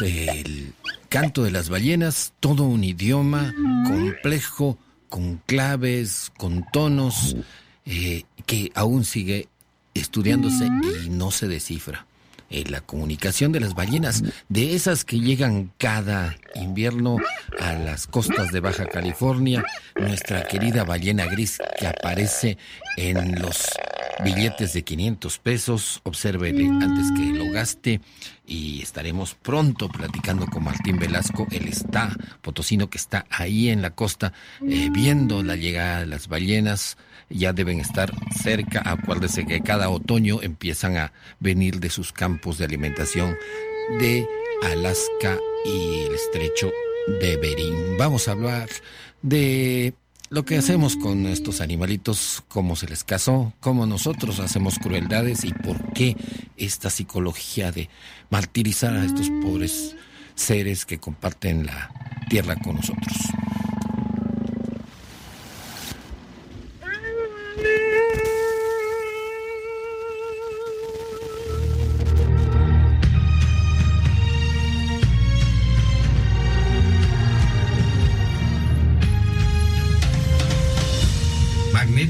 El canto de las ballenas, todo un idioma complejo, con claves, con tonos, eh, que aún sigue estudiándose y no se descifra. Eh, la comunicación de las ballenas, de esas que llegan cada invierno a las costas de Baja California, nuestra querida ballena gris que aparece en los billetes de 500 pesos, obsérvele antes que lo gaste y estaremos pronto platicando con Martín Velasco, él está, potosino que está ahí en la costa, eh, viendo la llegada de las ballenas, ya deben estar cerca, acuérdese que cada otoño empiezan a venir de sus campos de alimentación de Alaska y el estrecho de Bering. Vamos a hablar de lo que hacemos con estos animalitos, cómo se les casó, cómo nosotros hacemos crueldades y por qué esta psicología de martirizar a estos pobres seres que comparten la tierra con nosotros.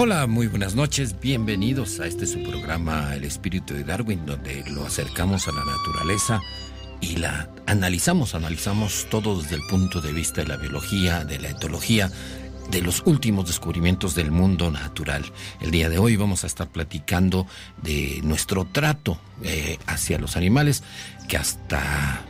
Hola, muy buenas noches, bienvenidos a este su programa El Espíritu de Darwin, donde lo acercamos a la naturaleza y la analizamos, analizamos todo desde el punto de vista de la biología, de la etología, de los últimos descubrimientos del mundo natural. El día de hoy vamos a estar platicando de nuestro trato eh, hacia los animales, que hasta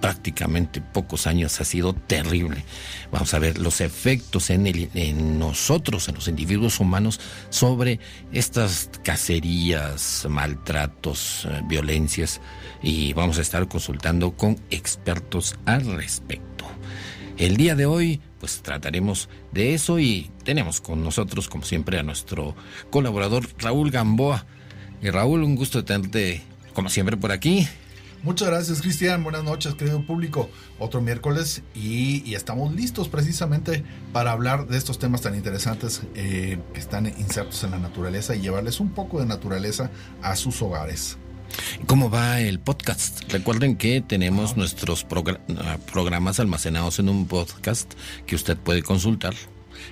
prácticamente pocos años ha sido terrible. Vamos a ver los efectos en, nosotros, en los individuos humanos, sobre estas cacerías, maltratos, eh, violencias, y vamos a estar consultando con expertos al respecto. El día de hoy, pues trataremos de eso y tenemos con nosotros, como siempre, a nuestro colaborador Raúl Gamboa. Y Raúl, un gusto tenerte, como siempre, por aquí. Muchas gracias, Cristian. Buenas noches, querido público. Otro miércoles y, estamos listos precisamente para hablar de estos temas tan interesantes eh, que están insertos en la naturaleza y llevarles un poco de naturaleza a sus hogares. ¿Cómo va el podcast? Recuerden que tenemos nuestros programas almacenados en un podcast que usted puede consultar.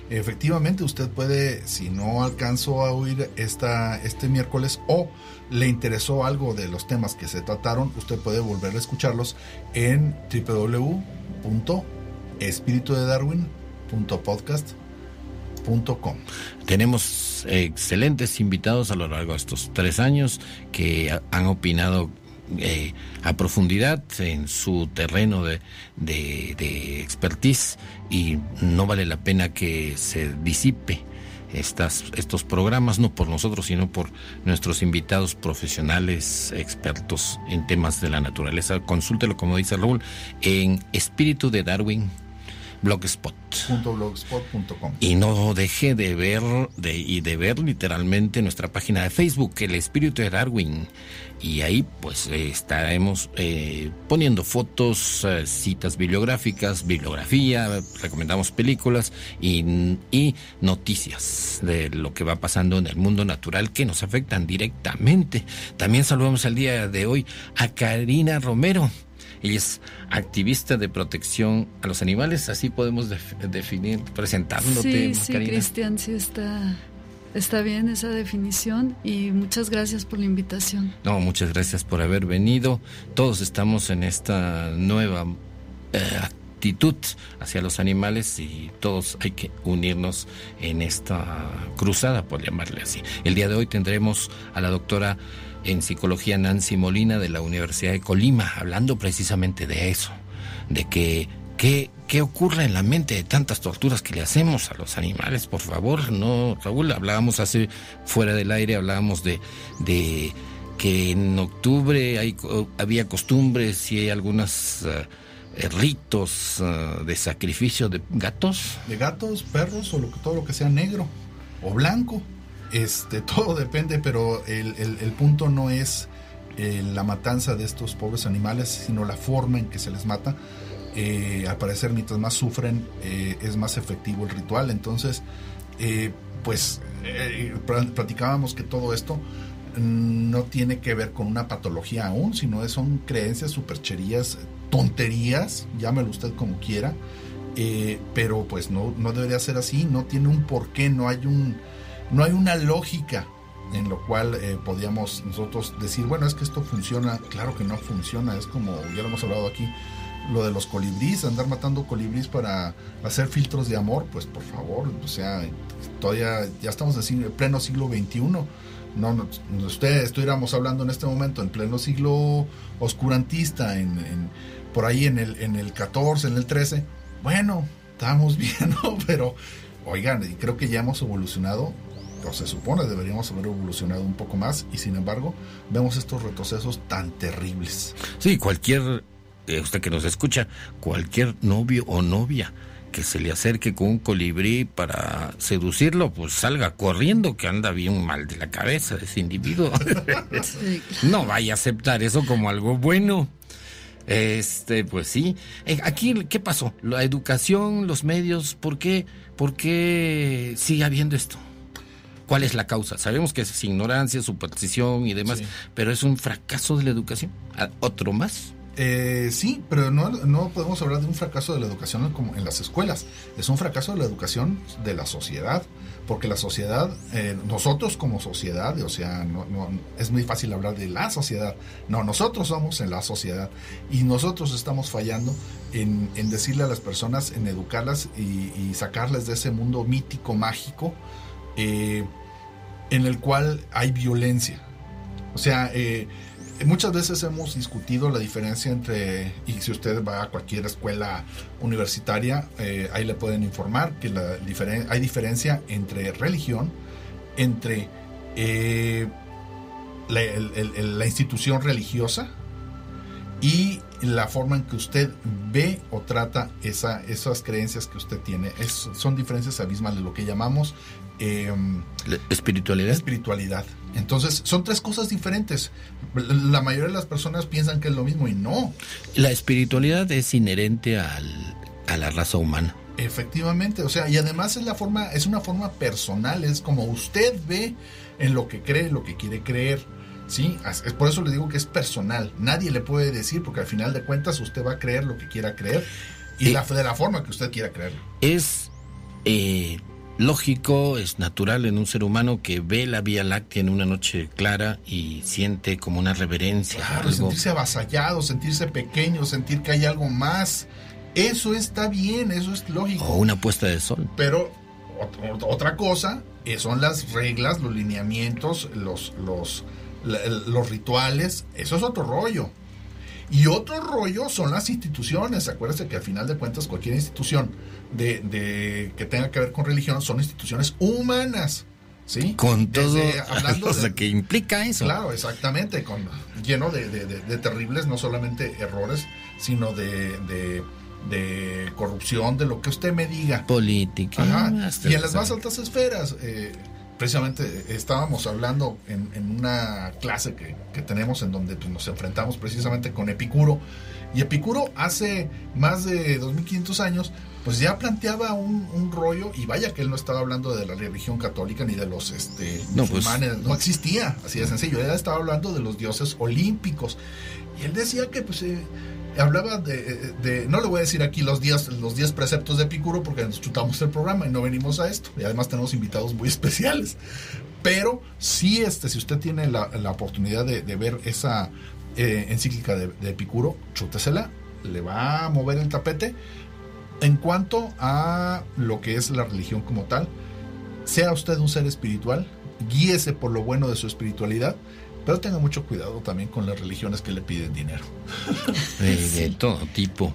Efectivamente, usted puede, si no alcanzó a oír esta, este miércoles o le interesó algo de los temas que se trataron, usted puede volver a escucharlos en www.espiritudedarwin.podcast.com. Tenemos excelentes invitados a lo largo de estos tres años que han opinado eh, a profundidad en su terreno de, de, expertise y no vale la pena que se disipe estas, estos programas, no por nosotros, sino por nuestros invitados profesionales, expertos en temas de la naturaleza. Consúltelo, como dice Raúl, en Espíritu de Darwin blogspot. .blogspot.com. Y no deje de ver de, y de ver literalmente nuestra página de Facebook, El Espíritu de Darwin. Y ahí pues eh, estaremos eh, poniendo fotos, eh, citas bibliográficas, bibliografía, recomendamos películas y, y noticias de lo que va pasando en el mundo natural que nos afectan directamente. También saludamos el día de hoy a Karina Romero. Ella es activista de protección a los animales, así podemos def- definir, presentándote, Sí, sí, Karina. Cristian, sí está, está bien esa definición y muchas gracias por la invitación. No, muchas gracias por haber venido. Todos estamos en esta nueva eh, actitud hacia los animales y todos hay que unirnos en esta cruzada, por llamarle así. El día de hoy tendremos a la doctora en psicología Nancy Molina de la Universidad de Colima, hablando precisamente de eso, de que ¿Qué, ¿Qué ocurre en la mente de tantas torturas que le hacemos a los animales? Por favor, no, Raúl, hablábamos hace fuera del aire, hablábamos de, de que en octubre hay, había costumbres y hay algunos ritos eh, de sacrificio de gatos. De gatos, perros o lo todo lo que sea negro o blanco. Este, todo depende, pero el, el- el punto no es eh, la matanza de estos pobres animales, sino la forma en que se les mata. Eh, al parecer, mientras más sufren, eh, es más efectivo el ritual. Entonces, eh, pues pla- platicábamos que todo esto mm, no tiene que ver con una patología aún, sino son creencias, supercherías, tonterías, llámelo usted como quiera, pero pues no, no debería ser así, no tiene un porqué, no hay un, no hay una lógica en lo cual eh, podíamos nosotros decir, bueno, es que esto funciona, claro que no funciona, es como ya lo hemos hablado aquí, lo de los colibríes, andar matando colibríes para hacer filtros de amor, pues por favor, o sea, todavía ya estamos en pleno siglo XXI. No, no, ustedes estuviéramos hablando en este momento en pleno siglo oscurantista, en, por ahí en el, en el 14, en el 13. Bueno, estamos bien, ¿no? Pero, oigan, creo que ya hemos evolucionado, o se supone deberíamos haber evolucionado un poco más, y sin embargo, vemos estos retrocesos tan terribles. Sí, cualquier, usted que nos escucha, cualquier novio o novia que se le acerque con un colibrí para seducirlo, pues salga corriendo que anda bien mal de la cabeza ese individuo. No vaya a aceptar eso como algo bueno. Este, pues sí. Eh, Aquí, ¿qué pasó? La educación, los medios, ¿por qué, por qué sigue habiendo esto? ¿Cuál es la causa? Sabemos que es ignorancia, superstición y demás, Sí. pero es un fracaso de la educación. ¿Ah, ¿Otro más? Eh, sí, pero no, no podemos hablar de un fracaso de la educación como en las escuelas. Es un fracaso de la educación de la sociedad. Porque la sociedad, eh, nosotros como sociedad, o sea, no, no- es muy fácil hablar de la sociedad. No, nosotros somos en la sociedad. Y nosotros estamos fallando en, en decirle a las personas, en educarlas y, y sacarles de ese mundo mítico, mágico, eh, en el cual hay violencia. O sea, eh, muchas veces hemos discutido la diferencia entre, y si usted va a cualquier escuela universitaria, eh, ahí le pueden informar que la diferen- hay diferencia entre religión, entre eh, la, institución religiosa y la forma en que usted ve o trata esa, esas creencias que usted tiene. Son diferencias abismales, lo que llamamos... em, ¿La ¿Espiritualidad? espiritualidad. Entonces, son tres cosas diferentes. La mayoría de las personas piensan que es lo mismo y no. La espiritualidad es inherente al, a la raza humana. Efectivamente, o sea, y además es la forma, es una forma personal, es como usted ve en lo que cree, lo que quiere creer. Sí, es es por eso le digo que es personal. Nadie le puede decir, porque al final de cuentas usted va a creer lo que quiera creer y Eh, la, de la forma que usted quiera creer. Es eh, lógico, es natural en un ser humano que ve la Vía Láctea en una noche clara y siente como una reverencia. Claro, algo. sentirse avasallado, sentirse pequeño, sentir que hay algo más. Eso está bien, eso es lógico. O una puesta de sol. Pero ot- otra cosa eh, son las reglas, los lineamientos, los, los, los rituales. Eso es otro rollo. Y otro rollo son las instituciones. Acuérdense que al final de cuentas cualquier institución de, de- que tenga que ver con religión son instituciones humanas. ¿Sí? Con todo Desde- hablando o sea, de- que implica eso. Claro, exactamente, con, lleno de, de- de- de terribles, no solamente errores, sino de, de- de corrupción, de lo que usted me diga. Política. Ajá. Y en las más altas esferas. Eh, precisamente estábamos hablando en, una clase que, que, tenemos en donde pues, nos enfrentamos precisamente con Epicuro. Y Epicuro hace más de 2500 años pues ya planteaba un, rollo y vaya que él no estaba hablando de la religión católica ni de los este, no, pues, musulmanes, no. existía, así de sencillo, él estaba hablando de los dioses olímpicos. Y él decía que pues eh, hablaba de, no le voy a decir aquí los 10 los diez preceptos de Epicuro porque nos chutamos el programa y no venimos a esto. Y además tenemos invitados muy especiales. Pero sí este si usted tiene la, oportunidad de, ver esa eh, encíclica de, de Epicuro chútesela le va a mover el tapete. En cuanto a lo que es la religión como tal, sea usted un ser espiritual, guíese por lo bueno de su espiritualidad, pero tenga mucho cuidado también con las religiones que le piden dinero. de todo tipo.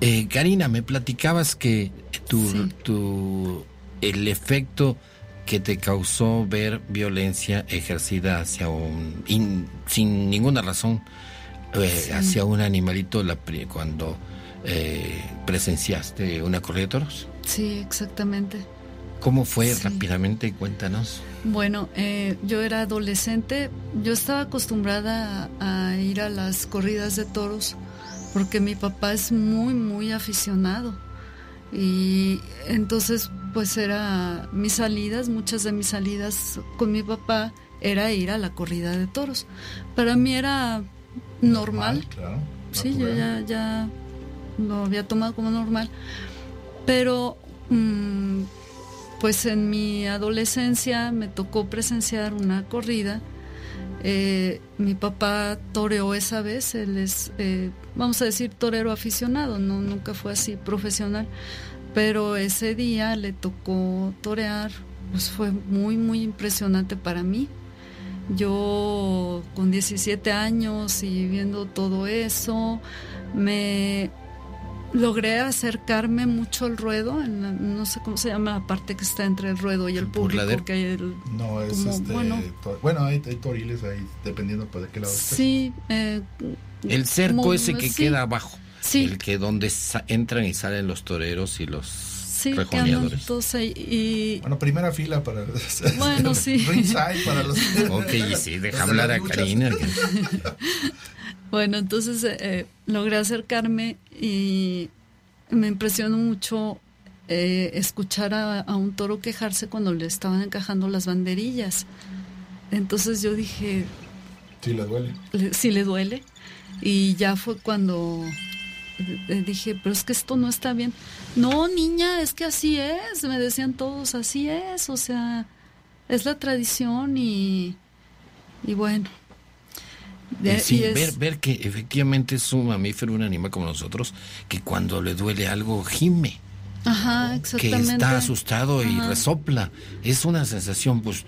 Eh, Karina, me platicabas que tu, el efecto que te causó ver violencia ejercida hacia un sin ninguna razón eh, hacia un animalito la, cuando eh, presenciaste una corrida de toros. Sí, exactamente. ¿Cómo fue rápidamente? Cuéntanos. Bueno, eh, yo era adolescente, yo estaba acostumbrada a, ir a las corridas de toros porque mi papá es muy, muy aficionado. Y entonces, pues era mis salidas, muchas de mis salidas con mi papá era ir a la corrida de toros. Para mí era normal. claro, sí, yo ya, ya lo había tomado como normal. Pero, mm, pues en mi adolescencia me tocó presenciar una corrida. Eh, mi papá toreó esa vez, él es, eh, vamos a decir, torero aficionado, no nunca fue así profesional, pero ese día le tocó torear, pues fue muy, muy impresionante para mí. Yo con 17 años y viendo todo eso, me logré acercarme mucho al ruedo, en no sé cómo se llama la parte que está entre el ruedo y el público. no, es este, bueno, bueno hay, toriles ahí, dependiendo de qué lado Sí. Eh, el cerco ese que queda abajo. Sí. El que donde entran y salen los toreros y los sí, rejoneadores. y... Bueno, primera fila para... Bueno, sí. Ringside para los... ok, sí, deja hablar a Karina. Bueno, entonces eh, eh, logré acercarme y me impresionó mucho eh, escuchar a, un toro quejarse cuando le estaban encajando las banderillas. Entonces yo dije... Sí le duele. sí le duele. Y ya fue cuando dije, pero es que esto no está bien. No, niña, es que así es. Me decían todos, así es. O sea, es la tradición y, y bueno, sí, ver, ver que efectivamente es un mamífero, un animal como nosotros, que cuando le duele algo gime. Ajá, exactamente. Que está asustado y resopla. Es una sensación, pues,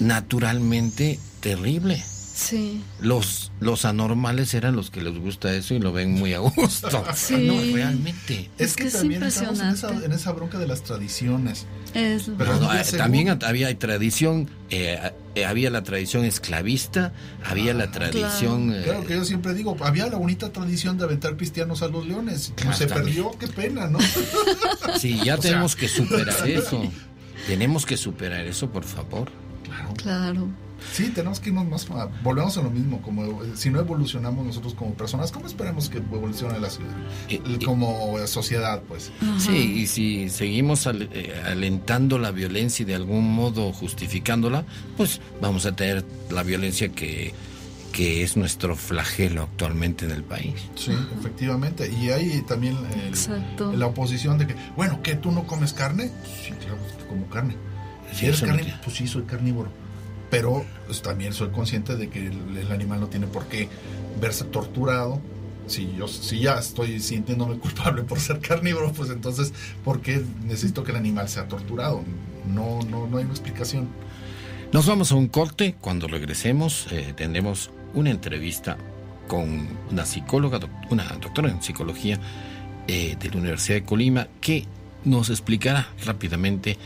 naturalmente terrible. Sí. Los, los anormales eran los que les gusta eso y lo ven muy a gusto. Sí. No, realmente. Es, que, también estamos en esa, bronca de las tradiciones. Pero eh, también había tradición, eh, eh, había la tradición esclavista, había la ah, tradición... Claro. que yo siempre digo, había la bonita tradición de aventar cristianos a los leones. No se perdió, qué pena, ¿no? Sí, ya tenemos que superar eso. Tenemos que superar eso, por favor. Claro. Claro. Sí, tenemos que irnos más. Volvemos a lo mismo. Como si no evolucionamos nosotros como personas, ¿cómo esperamos que evolucione la ciudad? como sociedad, pues. Sí, y si seguimos eh, alentando la violencia y de algún modo justificándola, pues vamos a tener la violencia que que es nuestro flagelo actualmente en el país. Sí, efectivamente. Y hay también la oposición de que, bueno, que tú no comes carne. Sí, claro, como carne. Si eres carne, pues sí, soy carnívoro pero pues, también soy consciente de que el, animal no tiene por qué verse torturado. Si yo si ya estoy sintiéndome culpable por ser carnívoro, pues entonces, ¿por qué necesito que el animal sea torturado? No, no, no hay una explicación. Nos vamos a un corte. Cuando regresemos, eh, tendremos una entrevista con una psicóloga, una doctora en psicología eh, de la Universidad de Colima, que nos explicará rápidamente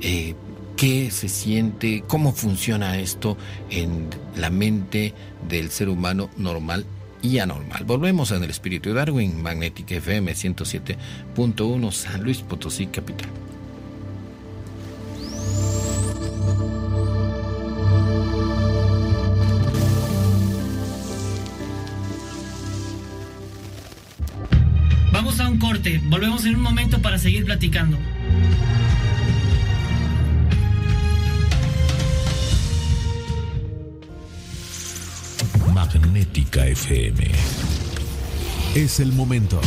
eh, qué se siente, cómo funciona esto en la mente del ser humano normal y anormal. Volvemos en el espíritu de Darwin, Magnética FM 107.1, San Luis Potosí, capital. Vamos a un corte, volvemos en un momento para seguir platicando. Magnética FM. Es el momento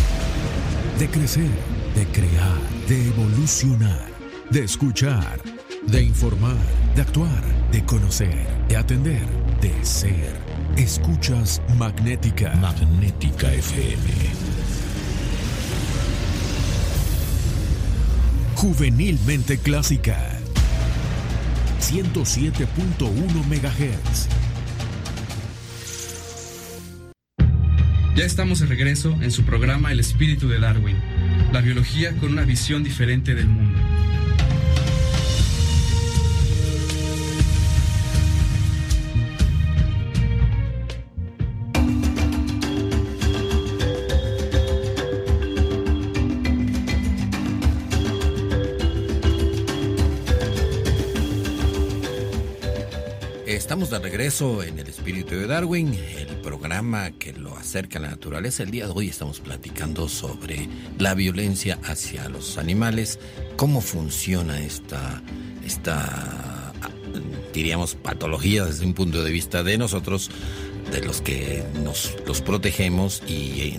de crecer, de crear, de evolucionar, de escuchar, de informar, de actuar, de conocer, de atender, de ser. Escuchas Magnética. Magnética FM. Juvenilmente clásica. 107.1 MHz. Ya estamos de regreso en su programa El espíritu de Darwin, la biología con una visión diferente del mundo. Estamos de regreso en el espíritu de Darwin, programa que lo acerca a la naturaleza. El día de hoy estamos platicando sobre la violencia hacia los animales, cómo funciona esta, esta diríamos, patología desde un punto de vista de nosotros, de los que nos los protegemos y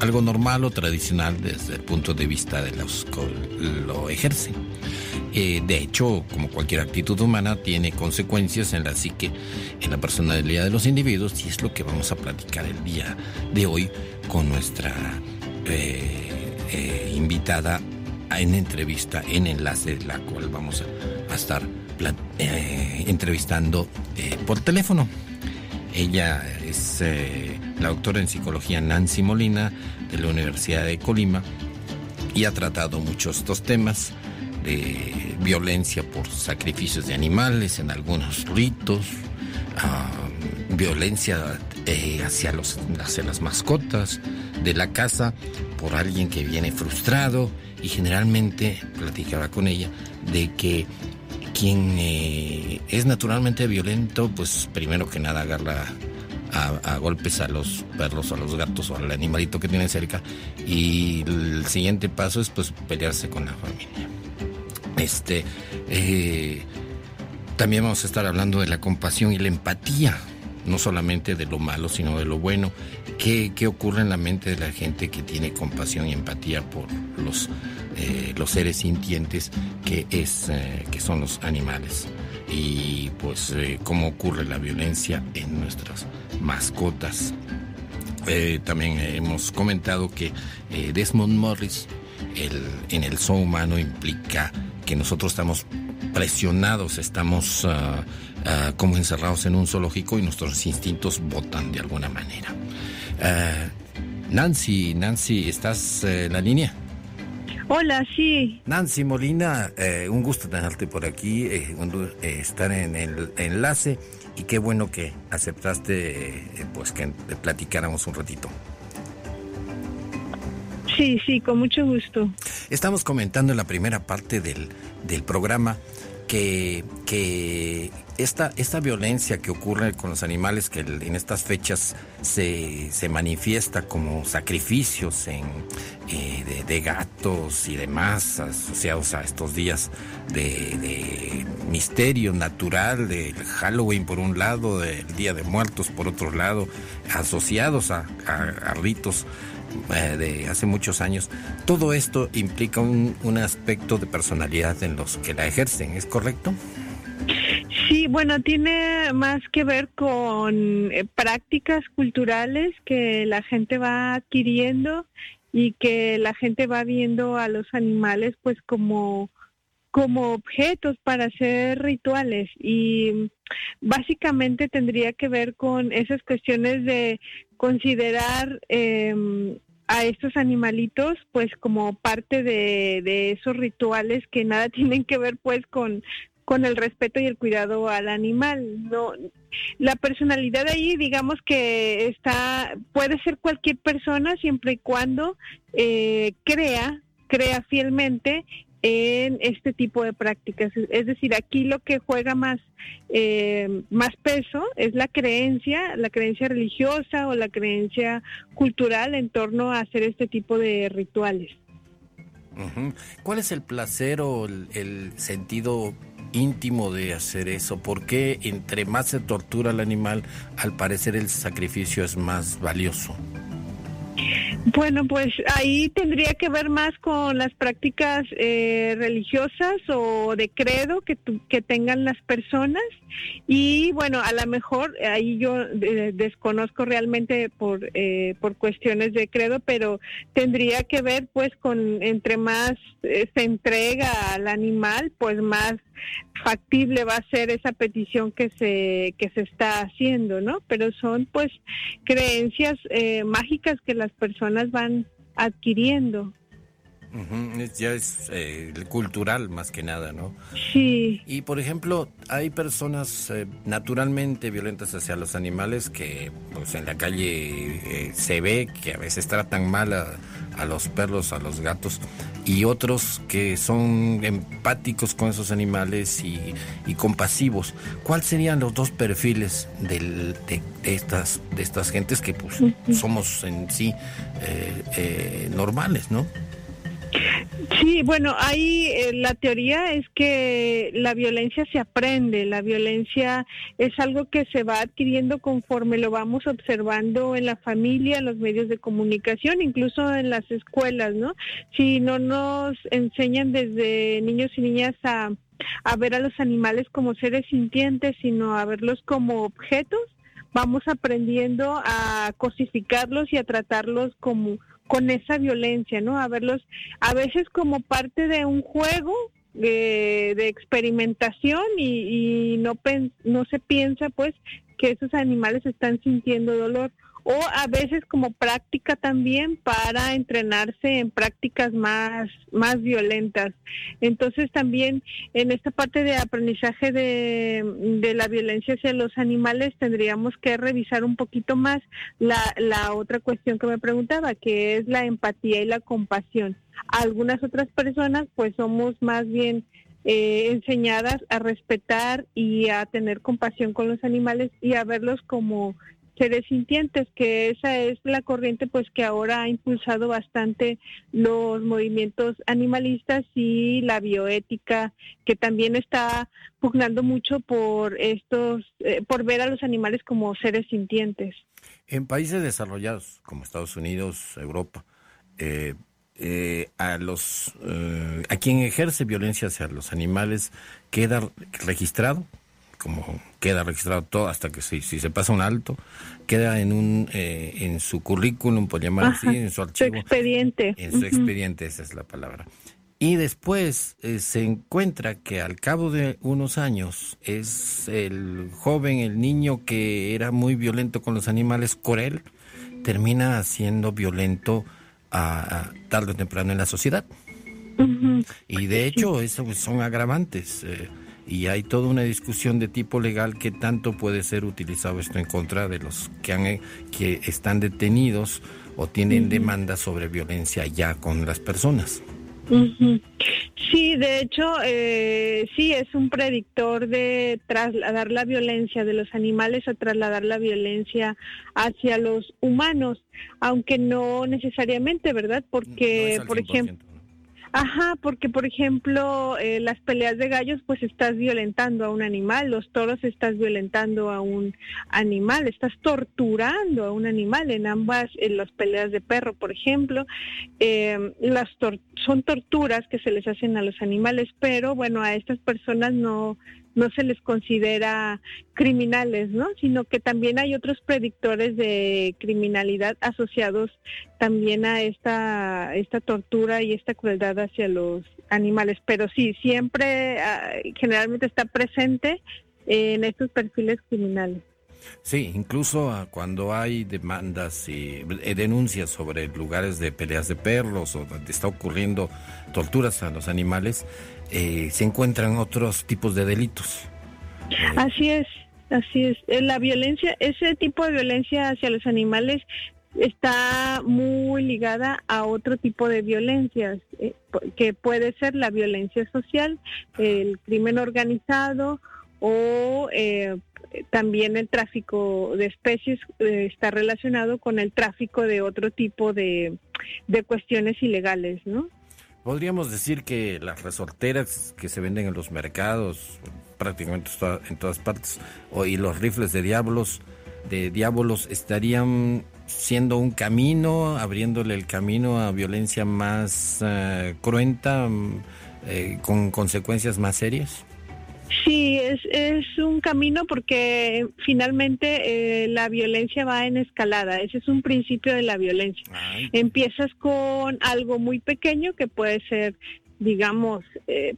algo normal o tradicional desde el punto de vista de los que lo ejercen. Eh, de hecho, como cualquier actitud humana, tiene consecuencias en la psique, en la personalidad de los individuos, y es lo que vamos a platicar el día de hoy con nuestra eh, eh, invitada en entrevista, en enlace, la cual vamos a, estar entrevistando por teléfono. Ella es la doctora en psicología Nancy Molina de la Universidad de Colima y ha tratado muchos estos temas de violencia por sacrificios de animales en algunos ritos, ah, violencia eh, hacia, los, hacia las mascotas de la casa por alguien que viene frustrado y generalmente platicaba con ella de que quien eh, es naturalmente violento, pues primero que nada agarra a, golpes a los perros o a los gatos o al animalito que tiene cerca y el siguiente paso es pues pelearse con la familia. Este, eh, también vamos a estar hablando de la compasión y la empatía, no solamente de lo malo, sino de lo bueno. ¿Qué, ocurre en la mente de la gente que tiene compasión y empatía por los, eh, los seres sintientes que, es, eh, que son los animales? Y pues cómo ocurre la violencia en nuestras mascotas. también hemos comentado que Desmond Morris el, en el son humano implica que nosotros estamos presionados, estamos ah, como encerrados en un zoológico y nuestros instintos votan de alguna manera. Ah, Nancy, Nancy, ¿estás eh, en la línea? Hola, sí. Nancy Molina, eh, un gusto tenerte por aquí, eh, estar en el enlace y qué bueno que aceptaste pues que platicáramos un ratito. Sí, sí, con mucho gusto. Estamos comentando en la primera parte del, del programa que, que esta, esta violencia que ocurre con los animales, que en estas fechas se, se manifiesta como sacrificios en, eh, de, gatos y demás, asociados a estos días de, misterio natural, del Halloween por un lado, del Día de Muertos por otro lado, asociados a, a ritos eh, de hace muchos años, todo esto implica un, aspecto de personalidad en los que la ejercen, ¿es correcto? Sí, bueno, tiene más que ver con eh, prácticas culturales que la gente va adquiriendo y que la gente va viendo a los animales pues como como objetos para hacer rituales y básicamente tendría que ver con esas cuestiones de considerar em, a estos animalitos pues como parte de, esos rituales que nada tienen que ver pues con con el respeto y el cuidado al animal. No, la personalidad ahí, digamos que está, puede ser cualquier persona siempre y cuando eh, crea, crea fielmente en este tipo de prácticas. Es decir, aquí lo que juega más, eh, más peso es la creencia, la creencia religiosa o la creencia cultural en torno a hacer este tipo de rituales. ¿Cuál es el placer o el, sentido íntimo de hacer eso? ¿Por qué entre más se tortura al animal, al parecer el sacrificio es más valioso? Bueno, pues ahí tendría que ver más con las prácticas eh, religiosas o de credo que, que tengan las personas. Y bueno, a lo mejor ahí yo eh, desconozco realmente por, eh, por cuestiones de credo, pero tendría que ver pues con entre más se entrega al animal, pues más factible va a ser esa petición que se que se está haciendo, ¿no? Pero son pues creencias mágicas que las personas van adquiriendo. Ya es eh, cultural más que nada, ¿no? Sí. Y por ejemplo, hay personas eh, naturalmente violentas hacia los animales que pues en la calle eh, se ve que a veces tratan mal a, los perros, a los gatos, y otros que son empáticos con esos animales y, compasivos. ¿Cuáles serían los dos perfiles de, estas, de estas gentes que pues, somos en sí normales, ¿no? Sí, bueno, ahí eh, la teoría es que la violencia se aprende, la violencia es algo que se va adquiriendo conforme lo vamos observando en la familia, en los medios de comunicación, incluso en las escuelas, ¿no? Si no nos enseñan desde niños y niñas a, a ver a los animales como seres sintientes, sino a verlos como objetos, vamos aprendiendo a cosificarlos y a tratarlos como con esa violencia, ¿no? A verlos a veces como parte de un juego de, de experimentación y, y no, no se piensa pues que esos animales están sintiendo dolor o a veces como práctica también para entrenarse en prácticas más, más violentas. Entonces también en esta parte de aprendizaje de, de la violencia hacia los animales tendríamos que revisar un poquito más la, la otra cuestión que me preguntaba, que es la empatía y la compasión. Algunas otras personas pues somos más bien eh, enseñadas a respetar y a tener compasión con los animales y a verlos como seres sintientes, que esa es la corriente pues que ahora ha impulsado bastante los movimientos animalistas y la bioética, que también está pugnando mucho por estos, eh, por ver a los animales como seres sintientes. En países desarrollados como Estados Unidos, Europa, eh, eh, a los a quien ejerce violencia hacia los animales queda registrado como queda registrado todo hasta que si, si se pasa un alto, queda en un eh, en su currículum, por llamar así, en su archivo. expediente. En su expediente, esa es la palabra. Y después eh, se encuentra que al cabo de unos años es el joven, el niño que era muy violento con los animales, Corel, termina siendo violento a, tarde o temprano en la sociedad. Y de hecho, eso son agravantes. Eh, y hay toda una discusión de tipo legal que tanto puede ser utilizado esto en contra de los que han que están detenidos o tienen demandas sobre violencia ya con las personas. Sí, de hecho, eh, sí, es un predictor de trasladar la violencia de los animales a trasladar la violencia hacia los humanos, aunque no necesariamente, ¿verdad? Porque, por ejemplo, Ajá, porque por ejemplo, eh, las peleas de gallos, pues estás violentando a un animal, los toros estás violentando a un animal, estás torturando a un animal. En ambas, en las peleas de perro, por ejemplo, eh, las son torturas que se les hacen a los animales, pero bueno, a estas personas no no se les considera criminales, ¿no? Sino que también hay otros predictores de criminalidad asociados también a esta, esta tortura y esta crueldad hacia los animales. Pero sí, siempre, ah, generalmente está presente en estos perfiles criminales. Sí, incluso ah, cuando hay demandas y eh, denuncias sobre lugares de peleas de perros o donde está ocurriendo torturas a los animales, eh, se encuentran otros tipos de delitos. Así es, así es. Eh, La violencia, ese tipo de violencia hacia los animales está muy ligada a otro tipo de violencias, eh, que puede ser la violencia social, el crimen organizado o eh, también el tráfico de especies eh, está relacionado con el tráfico de otro tipo de, de cuestiones ilegales, ¿no? Podríamos decir que las resorteras que se venden en los mercados, prácticamente en todas partes, y los rifles de diablos, de diabolos, estarían siendo un camino, abriéndole el camino a violencia más eh, cruenta, mm, eh, con consecuencias más serias. Sí, es, es un camino porque finalmente eh, la violencia va en escalada. Ese es un principio de la violencia. Empiezas con algo muy pequeño que puede ser, digamos, eh,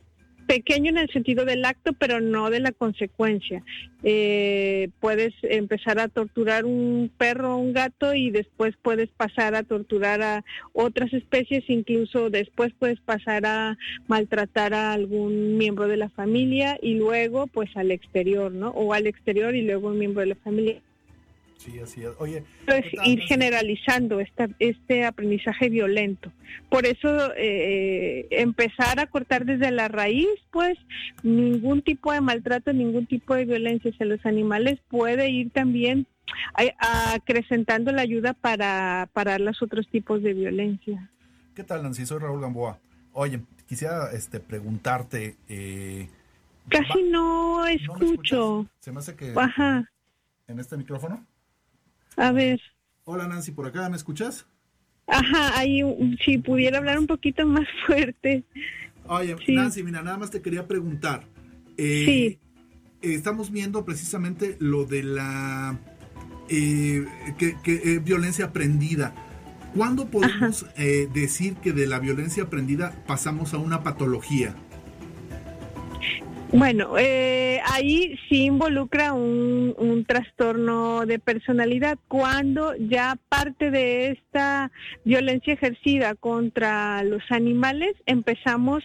pequeño en el sentido del acto, pero no de la consecuencia. Eh, puedes empezar a torturar un perro o un gato y después puedes pasar a torturar a otras especies, incluso después puedes pasar a maltratar a algún miembro de la familia y luego pues al exterior, ¿no? O al exterior y luego un miembro de la familia. Sí, así es. Oye, Pues ir generalizando esta, este aprendizaje violento. Por eso eh, empezar a cortar desde la raíz, pues ningún tipo de maltrato, ningún tipo de violencia hacia los animales puede ir también a- acrecentando la ayuda para parar los otros tipos de violencia. ¿qué tal, Nancy? Soy Raúl Gamboa. Oye, quisiera este, preguntarte. eh, Casi no escucho. se me hace que. Ajá, ¿En este micrófono? A ver. Hola, Nancy, por acá, ¿me escuchas? Ajá, ahí si pudiera hablar un poquito más fuerte. Oye, Sí. Nancy, mira, nada más te quería preguntar. Eh, Sí. eh, estamos viendo precisamente lo de la eh, que, que, eh, violencia aprendida. ¿Cuándo podemos eh, decir que de la violencia aprendida pasamos a una patología? Bueno, eh, ahí sí involucra un, trastorno de personalidad cuando ya parte de esta violencia ejercida contra los animales empezamos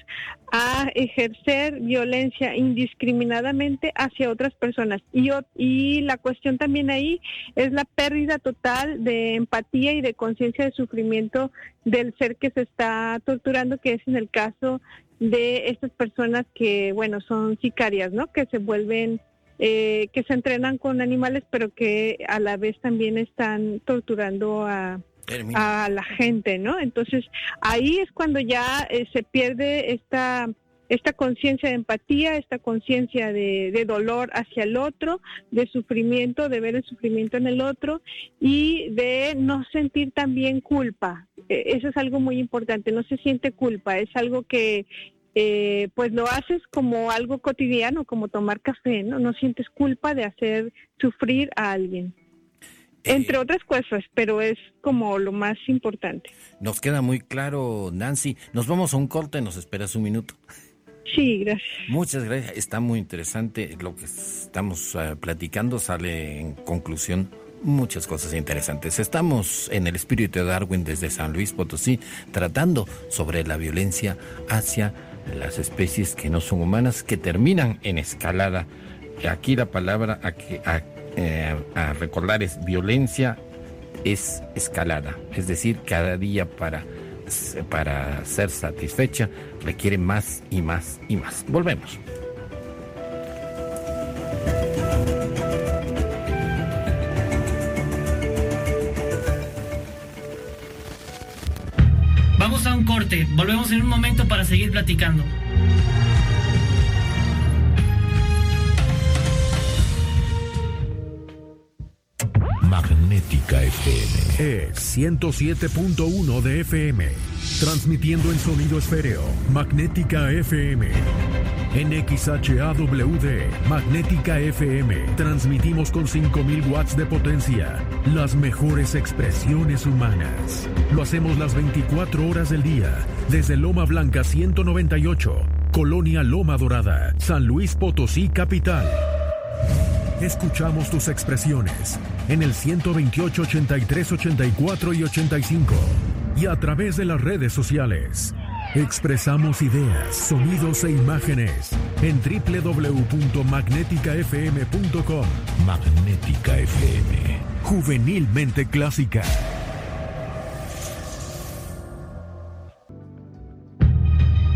a ejercer violencia indiscriminadamente hacia otras personas. Y, y la cuestión también ahí es la pérdida total de empatía y de conciencia de sufrimiento del ser que se está torturando, que es en el caso de estas personas que, bueno, son sicarias, ¿no? Que se vuelven, eh, que se entrenan con animales, pero que a la vez también están torturando a, a la gente, ¿no? Entonces ahí es cuando ya eh, se pierde esta esta conciencia de empatía, esta conciencia de, de dolor hacia el otro, de sufrimiento, de ver el sufrimiento en el otro y de no sentir también culpa. Eh, eso es algo muy importante, no se siente culpa, es algo que eh, pues lo haces como algo cotidiano, como tomar café, ¿no? No sientes culpa de hacer sufrir a alguien. Entre otras cosas, pero es como lo más importante. Nos queda muy claro, Nancy. Nos vamos a un corte, nos esperas un minuto. Sí, gracias. Muchas gracias. Está muy interesante lo que estamos eh, platicando. Sale en conclusión muchas cosas interesantes. Estamos en el espíritu de Darwin desde San Luis Potosí tratando sobre la violencia hacia las especies que no son humanas que terminan en escalada. Aquí la palabra a, eh, a recordar es violencia es escalada, es decir, cada día para, para ser satisfecha requiere más y más y más. Volvemos. Vamos a un corte, volvemos en un momento para seguir platicando. Magnética FM. Es 107.1 de FM. Transmitiendo en sonido esféreo. Magnética FM. En XHAWD. Magnética FM. Transmitimos con 5000 watts de potencia. Las mejores expresiones humanas. Lo hacemos las 24 horas del día. Desde Loma Blanca 198. Colonia Loma Dorada. San Luis Potosí Capital. Escuchamos tus expresiones en el 128 83 84 y 85 y a través de las redes sociales. Expresamos ideas, sonidos e imágenes en www.magneticafm.com. Magnética FM, juvenilmente clásica.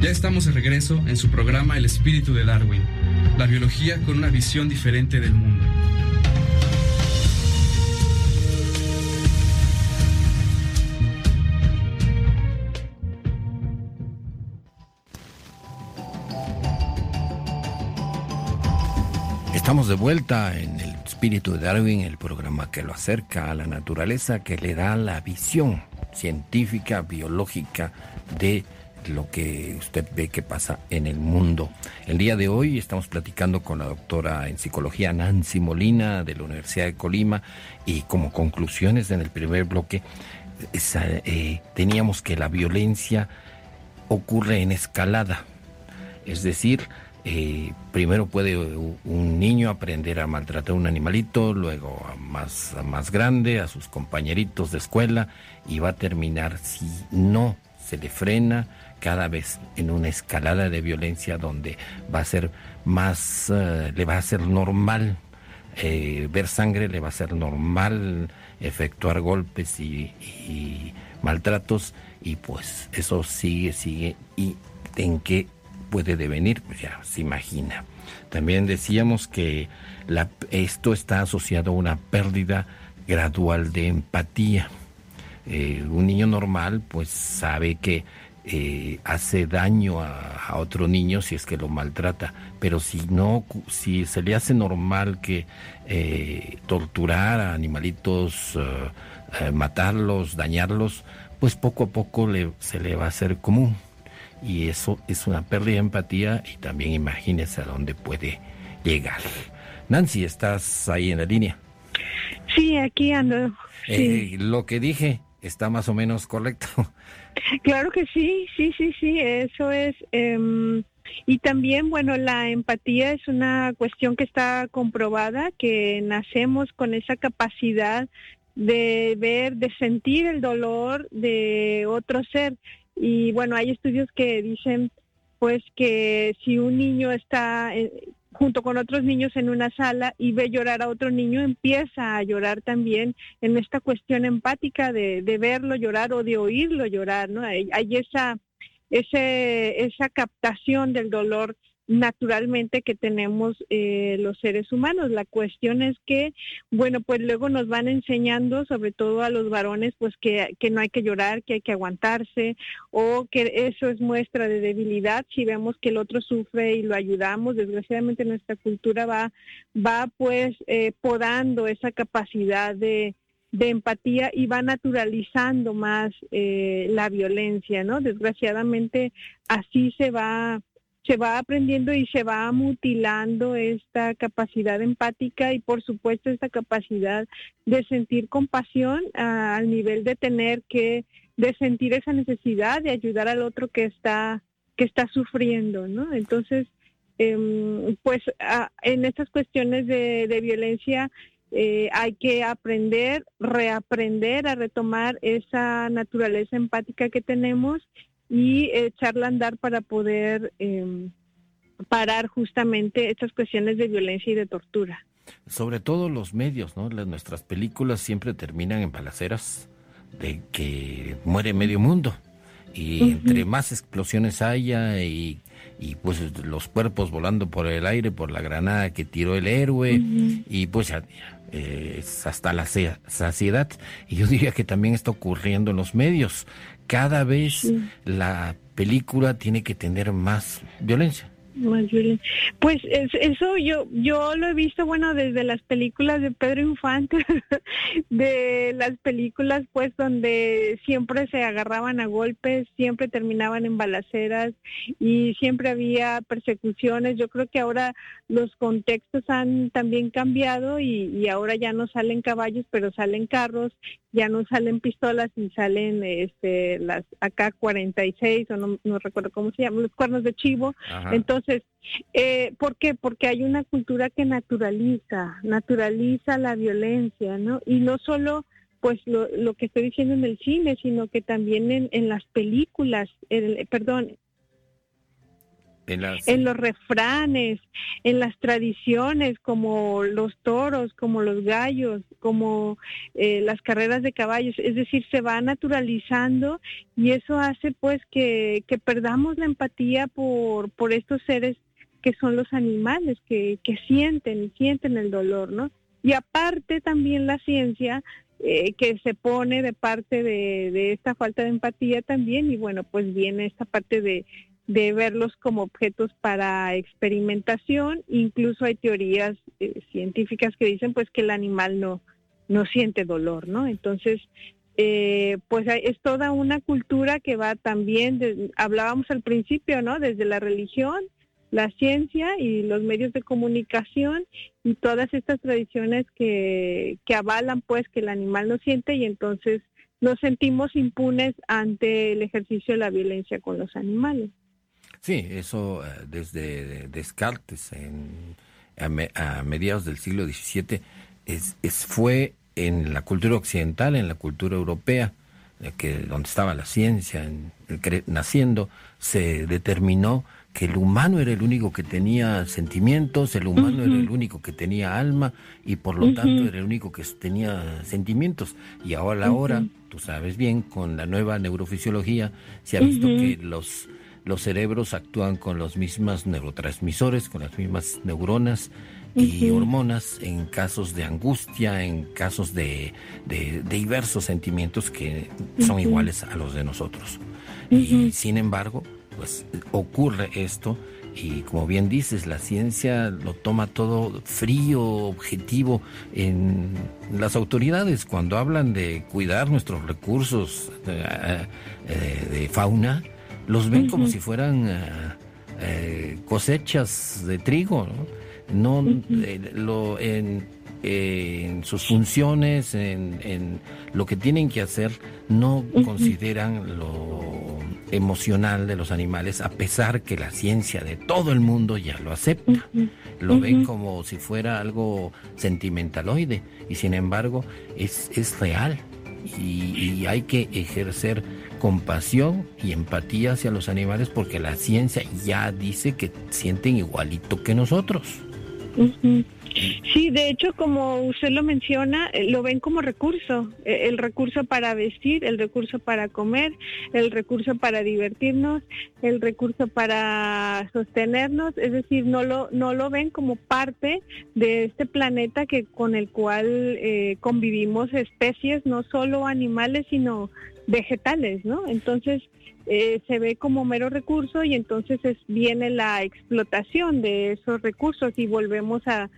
Ya estamos de regreso en su programa El espíritu de Darwin, la biología con una visión diferente del mundo. Estamos de vuelta en el espíritu de Darwin, el programa que lo acerca a la naturaleza, que le da la visión científica, biológica de lo que usted ve que pasa en el mundo. El día de hoy estamos platicando con la doctora en psicología Nancy Molina de la Universidad de Colima y como conclusiones en el primer bloque eh, teníamos que la violencia ocurre en escalada, es decir, eh, primero puede un niño aprender a maltratar a un animalito, luego a más, más grande, a sus compañeritos de escuela, y va a terminar, si no se le frena, cada vez en una escalada de violencia donde va a ser más, eh, le va a ser normal eh, ver sangre, le va a ser normal efectuar golpes y, maltratos, y pues eso sigue, sigue, y en qué puede devenir, pues ya se imagina. También decíamos que la, esto está asociado a una pérdida gradual de empatía. Eh, un niño normal pues sabe que eh, hace daño a, otro niño si es que lo maltrata, pero si no, si se le hace normal que eh, torturar a animalitos, matarlos, dañarlos, pues poco a poco le, se le va a hacer común y eso es una pérdida de empatía y también imagínese a dónde puede llegar. Nancy, ¿estás ahí en la línea? Sí, aquí ando. Eh, lo que dije está más o menos correcto. Claro que sí, sí, sí, sí, eso es. Em, y también, bueno, la empatía es una cuestión que está comprobada, que nacemos con esa capacidad de ver, de sentir el dolor de otro ser. Y bueno, hay estudios que dicen pues que si un niño está junto con otros niños en una sala y ve llorar a otro niño, empieza a llorar también en esta cuestión empática de, de verlo llorar o de oírlo llorar, ¿no? Hay, esa, ese, esa captación del dolor naturalmente que tenemos eh, los seres humanos. La cuestión es que, bueno, pues luego nos van enseñando, sobre todo a los varones, pues que, que no hay que llorar, que hay que aguantarse, o que eso es muestra de debilidad. Si vemos que el otro sufre y lo ayudamos, desgraciadamente nuestra cultura va, va pues eh, podando esa capacidad de, de empatía y va naturalizando más eh, la violencia, ¿no? Desgraciadamente así se va se va aprendiendo y se va mutilando esta capacidad empática y por supuesto esta capacidad de sentir compasión al nivel de tener que de sentir esa necesidad de ayudar al otro que está que está sufriendo, ¿no? Entonces, em, pues en estas cuestiones de, violencia eh, hay que aprender, reaprender a retomar esa naturaleza empática que tenemos y echarla a andar para poder em, parar justamente estas cuestiones de violencia y de tortura. Sobre todo los medios, ¿no? Las, nuestras películas siempre terminan en balaceras de que muere medio mundo. Y entre más explosiones haya y, y, pues los cuerpos volando por el aire por la granada que tiró el héroe y pues eh, hasta la saciedad. Y yo diría que también está ocurriendo en los medios cada vez la película tiene que tener más violencia. Pues eso yo yo lo he visto bueno desde las películas de Pedro Infante, de las películas pues donde siempre se agarraban a golpes, siempre terminaban en balaceras y siempre había persecuciones. Yo creo que ahora los contextos han también cambiado y, y ahora ya no salen caballos, pero salen carros ya no salen pistolas y salen este las AK-46 o no, no, recuerdo cómo se llaman, los cuernos de chivo. Entonces, eh, ¿por qué? Porque hay una cultura que naturaliza, naturaliza la violencia, ¿no? Y no solo pues lo, lo que estoy diciendo en el cine, sino que también en, en las películas, el, perdón, en, los refranes, en las tradiciones como los toros, como los gallos, como eh, las carreras de caballos. Es decir, se va naturalizando y eso hace pues que, perdamos la empatía por, por estos seres que son los animales, que, que sienten, sienten el dolor, ¿no? Y aparte también la ciencia eh, que se pone de parte de, esta falta de empatía también y bueno, pues viene esta parte de, de verlos como objetos para experimentación. Incluso hay teorías eh, científicas que dicen pues que el animal no, no siente dolor, ¿no? Entonces, eh, pues es toda una cultura que va también, hablábamos al principio, ¿no? Desde la religión, la ciencia y los medios de comunicación y todas estas tradiciones que, que avalan pues que el animal no siente y entonces nos sentimos impunes ante el ejercicio de la violencia con los animales. Sí, eso eh, desde Descartes en, a, mediados del siglo XVII es, es, fue en la cultura occidental, en la cultura europea, eh, que donde estaba la ciencia en, naciendo, se determinó que el humano era el único que tenía sentimientos, el humano era el único que tenía alma y por lo tanto era el único que tenía sentimientos. Y ahora, ahora, tú sabes bien, con la nueva neurofisiología se ha visto que los los cerebros actúan con los mismos neurotransmisores, con las mismas neuronas y hormonas en casos de angustia, en casos de, diversos sentimientos que son iguales a los de nosotros. Y sin embargo, pues ocurre esto y como bien dices, la ciencia lo toma todo frío, objetivo. En las autoridades, cuando hablan de cuidar nuestros recursos eh, eh, de fauna, los ven como si fueran eh, eh, cosechas de trigo, ¿no? no eh, lo, en, en, sus funciones, en, en, lo que tienen que hacer, no consideran lo emocional de los animales, a pesar que la ciencia de todo el mundo ya lo acepta. Lo ven como si fuera algo sentimentaloide, y sin embargo es, es real. Y, y hay que ejercer compasión y empatía hacia los animales porque la ciencia ya dice que sienten igualito que nosotros. Sí, de hecho, como usted lo menciona, eh, lo ven como recurso, eh, el recurso para vestir, el recurso para comer, el recurso para divertirnos, el recurso para sostenernos, es decir, no lo no lo ven como parte de este planeta que con el cual eh, convivimos especies, no solo animales, sino vegetales, ¿no? Entonces eh, se ve como mero recurso y entonces es, viene la explotación de esos recursos y volvemos a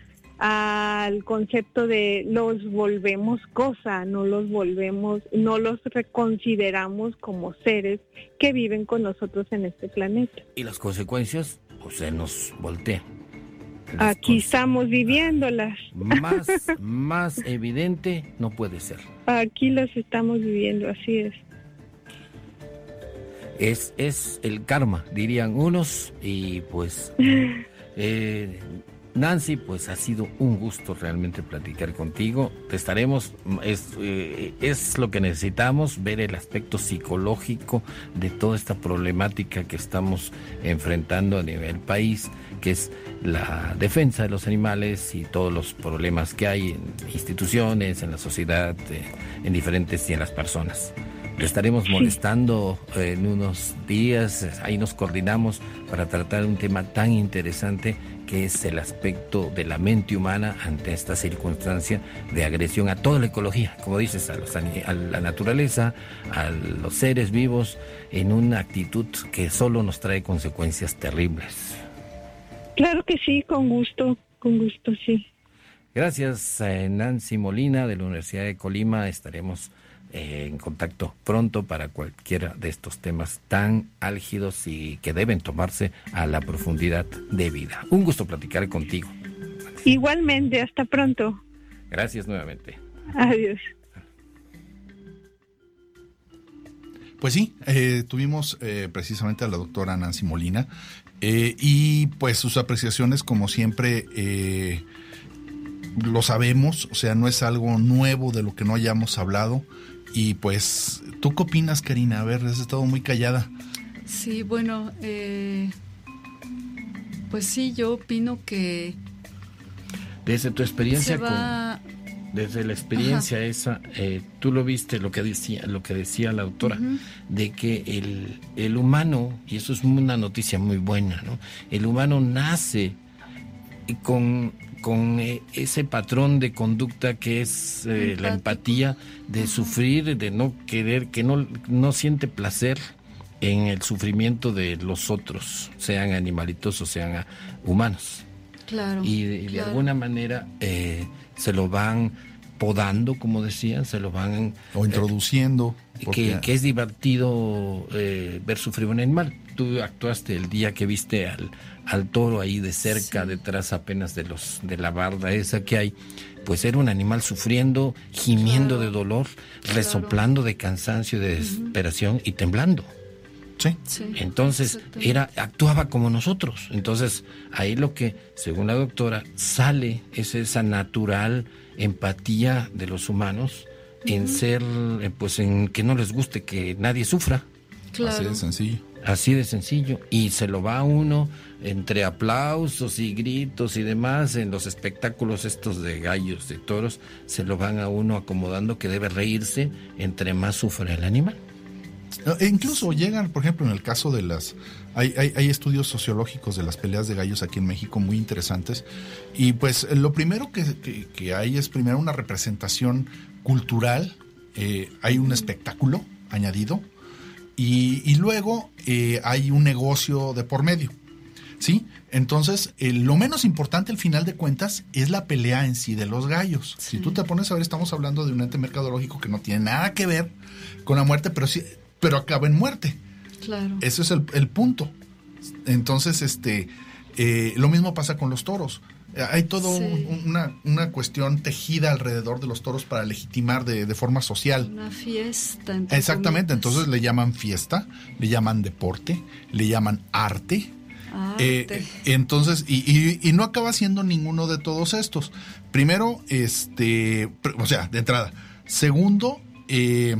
al concepto de los volvemos cosa, no los volvemos, no los reconsideramos como seres que viven con nosotros en este planeta. Y las consecuencias, pues se nos voltea. Aquí estamos viviéndolas. Más, más evidente no puede ser. Aquí las estamos viviendo, así es. Es, es el karma, dirían unos, y pues eh, Nancy, pues ha sido un gusto realmente platicar contigo. Te estaremos, es, eh, es, lo que necesitamos, ver el aspecto psicológico de toda esta problemática que estamos enfrentando a nivel país, que es la defensa de los animales y todos los problemas que hay en instituciones, en la sociedad, eh, en diferentes y en las personas. Le estaremos molestando en unos días, ahí nos coordinamos para tratar un tema tan interesante que es el aspecto de la mente humana ante esta circunstancia de agresión a toda la ecología, como dices, a, los, a la naturaleza, a los seres vivos, en una actitud que solo nos trae consecuencias terribles. Claro que sí, con gusto, con gusto, sí. Gracias, eh, Nancy Molina de la Universidad de Colima. Estaremos eh, en contacto pronto para cualquiera de estos temas tan álgidos y que deben tomarse a la profundidad de vida. Un gusto platicar contigo. Igualmente, hasta pronto. Gracias nuevamente. Adiós. Pues sí, eh, tuvimos eh, precisamente a la doctora Nancy Molina y pues sus apreciaciones como siempre lo sabemos, o sea, no es algo nuevo de lo que no hayamos hablado. Y pues, ¿tú qué opinas, Karina? A ver, has estado muy callada. Sí, bueno, eh, pues sí, yo opino que... Desde tu experiencia con desde la experiencia esa, eh, tú lo viste lo que decía, lo que decía la autora, de que el, el, humano, y eso es una noticia muy buena, ¿no? El humano nace con, con eh, ese patrón de conducta que es eh, la empatía, de sufrir, de no querer, que no, no siente placer en el sufrimiento de los otros, sean animalitos o sean humanos. Claro. Y de, alguna manera se lo van podando, como decían, se lo van... O introduciendo. que, es divertido eh, ver sufrir un animal. Tú actuaste el día que viste al, al toro ahí de cerca, detrás apenas de, los, de la barda esa que hay. Pues era un animal sufriendo, gimiendo de dolor, resoplando de cansancio, de desesperación y temblando. Sí. Entonces, era, actuaba como nosotros. Entonces, ahí lo que, según la doctora, sale es esa natural empatía de los humanos en ser, eh, pues en que no les guste que nadie sufra. Así de sencillo. Así de sencillo. Y se lo va uno entre aplausos y gritos y demás en los espectáculos estos de gallos, de toros, se lo van a uno acomodando que debe reírse entre más sufre el animal. E incluso llegan, por ejemplo, en el caso de las... Hay, hay, estudios sociológicos de las peleas de gallos aquí en México muy interesantes. Y pues lo primero que, hay es primero una representación cultural, eh, hay un espectáculo añadido y, luego eh, hay un negocio de por medio. ¿Sí? Entonces, lo menos importante al final de cuentas es la pelea en sí de los gallos. Si tú te pones a ver, estamos hablando de un ente mercadológico que no tiene nada que ver con la muerte, pero sí pero acaba en muerte. Claro. Ese es el, punto. Entonces, este, eh, lo mismo pasa con los toros. Hay toda una, cuestión tejida alrededor de los toros para legitimar de, forma social. Una fiesta. Exactamente, entonces le llaman fiesta, le llaman deporte, le llaman arte. Eh, entonces, y, y, no acaba siendo ninguno de todos estos. Primero, este, o sea, de entrada. Segundo, eh,